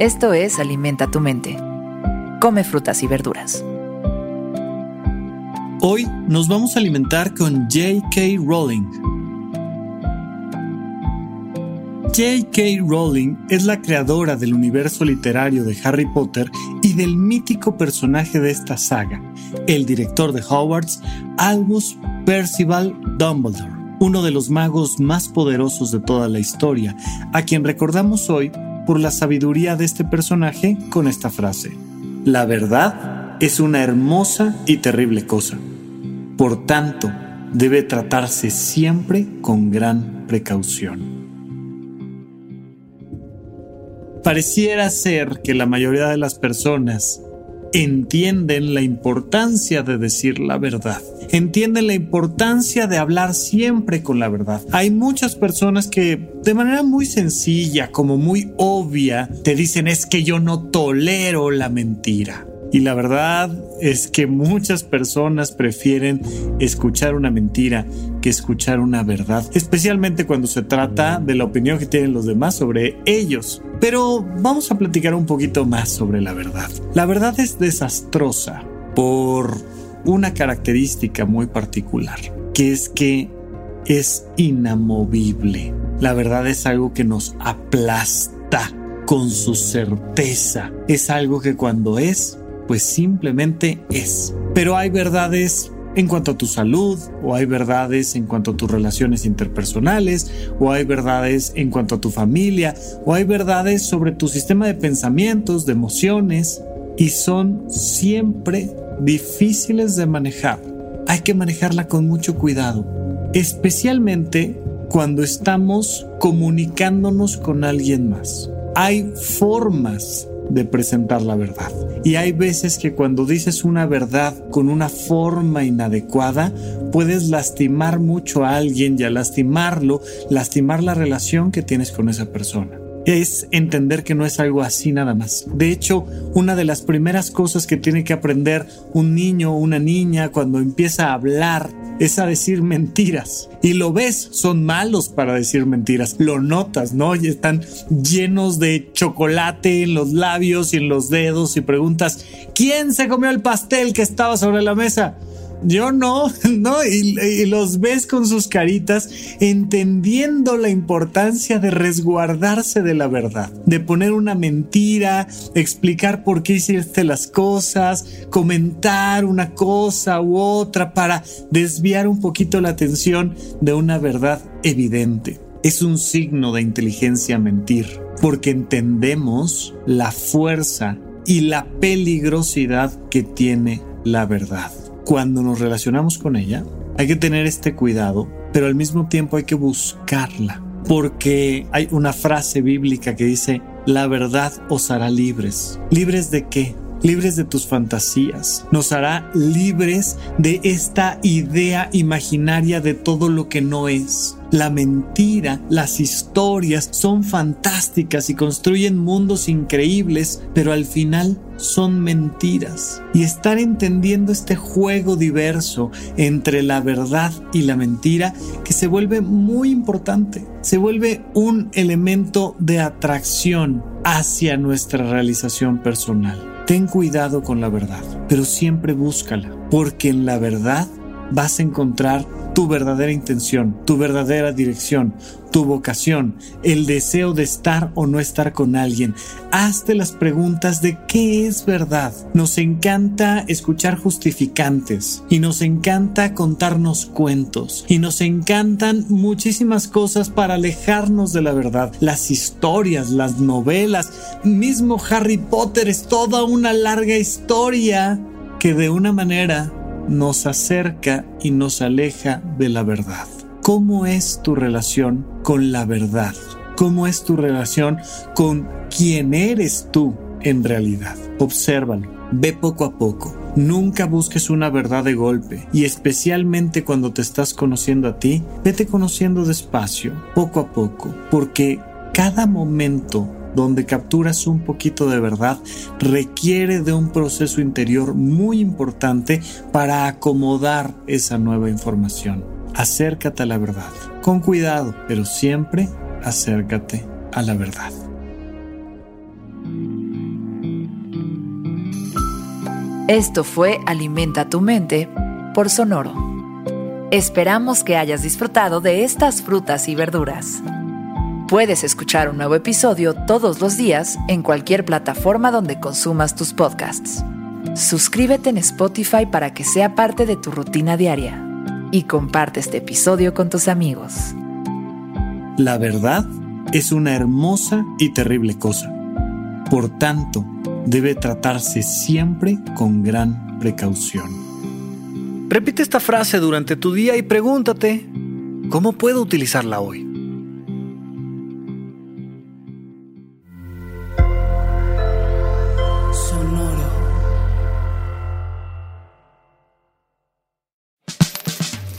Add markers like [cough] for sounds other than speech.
Esto es Alimenta tu mente. Come frutas y verduras. Hoy nos vamos a alimentar con J.K. Rowling. J.K. Rowling es la creadora del universo literario de Harry Potter y del mítico personaje de esta saga, el director de Hogwarts, Albus Percival Dumbledore, uno de los magos más poderosos de toda la historia, a quien recordamos hoy por la sabiduría de este personaje con esta frase. La verdad es una hermosa y terrible cosa. Por tanto, debe tratarse siempre con gran precaución. Pareciera ser que la mayoría de las personas entienden la importancia de decir la verdad, entienden la importancia de hablar siempre con la verdad. Hay muchas personas que de manera muy sencilla, como muy obvia, te dicen es que yo no tolero la mentira. Y la verdad es que muchas personas prefieren escuchar una mentira que escuchar una verdad, especialmente cuando se trata de la opinión que tienen los demás sobre ellos. Pero vamos a platicar un poquito más sobre la verdad. La verdad es desastrosa por una característica muy particular, que es que es inamovible. La verdad es algo que nos aplasta con su certeza. Es algo que cuando es, pues simplemente es. Pero hay verdades en cuanto a tu salud, o hay verdades en cuanto a tus relaciones interpersonales, o hay verdades en cuanto a tu familia, o hay verdades sobre tu sistema de pensamientos, de emociones, y son siempre difíciles de manejar. Hay que manejarla con mucho cuidado, especialmente cuando estamos comunicándonos con alguien más. Hay formas de presentar la verdad. Y hay veces que cuando dices una verdad con una forma inadecuada, puedes lastimar mucho a alguien y lastimarlo, lastimar la relación que tienes con esa persona es entender que no es algo así nada más. De hecho, una de las primeras cosas que tiene que aprender un niño o una niña cuando empieza a hablar es a decir mentiras. Y lo ves, son malos para decir mentiras. Lo notas, ¿no? Y están llenos de chocolate en los labios y en los dedos y preguntas, ¿quién se comió el pastel que estaba sobre la mesa? Yo no, [laughs] no, y, los ves con sus caritas entendiendo la importancia de resguardarse de la verdad, de poner una mentira, explicar por qué hiciste las cosas, comentar una cosa u otra para desviar un poquito la atención de una verdad evidente. Es un signo de inteligencia mentir, porque entendemos la fuerza y la peligrosidad que tiene la verdad cuando nos relacionamos con ella, hay que tener este cuidado, pero al mismo tiempo hay que buscarla. Porque hay una frase bíblica que dice, la verdad os hará libres. ¿Libres de qué? Libres de tus fantasías, nos hará libres de esta idea imaginaria de todo lo que no es. La mentira, las historias son fantásticas y construyen mundos increíbles, pero al final son mentiras. Y estar entendiendo este juego diverso entre la verdad y la mentira que se vuelve muy importante, se vuelve un elemento de atracción hacia nuestra realización personal. Ten cuidado con la verdad, pero siempre búscala, porque en la verdad vas a encontrar tu verdadera intención, tu verdadera dirección, tu vocación, el deseo de estar o no estar con alguien. Hazte las preguntas de qué es verdad. Nos encanta escuchar justificantes y nos encanta contarnos cuentos y nos encantan muchísimas cosas para alejarnos de la verdad. Las historias, las novelas, mismo Harry Potter es toda una larga historia que de una manera nos acerca y nos aleja de la verdad. ¿Cómo es tu relación con la verdad? ¿Cómo es tu relación con quién eres tú en realidad? Obsérvalo, ve poco a poco. Nunca busques una verdad de golpe y especialmente cuando te estás conociendo a ti, vete conociendo despacio, poco a poco, porque cada momento donde capturas un poquito de verdad, requiere de un proceso interior muy importante para acomodar esa nueva información. Acércate a la verdad, con cuidado, pero siempre acércate a la verdad. Esto fue Alimenta tu mente por Sonoro. Esperamos que hayas disfrutado de estas frutas y verduras. Puedes escuchar un nuevo episodio todos los días en cualquier plataforma donde consumas tus podcasts. Suscríbete en Spotify para que sea parte de tu rutina diaria y comparte este episodio con tus amigos. La verdad es una hermosa y terrible cosa. Por tanto, debe tratarse siempre con gran precaución. Repite esta frase durante tu día y pregúntate, ¿cómo puedo utilizarla hoy?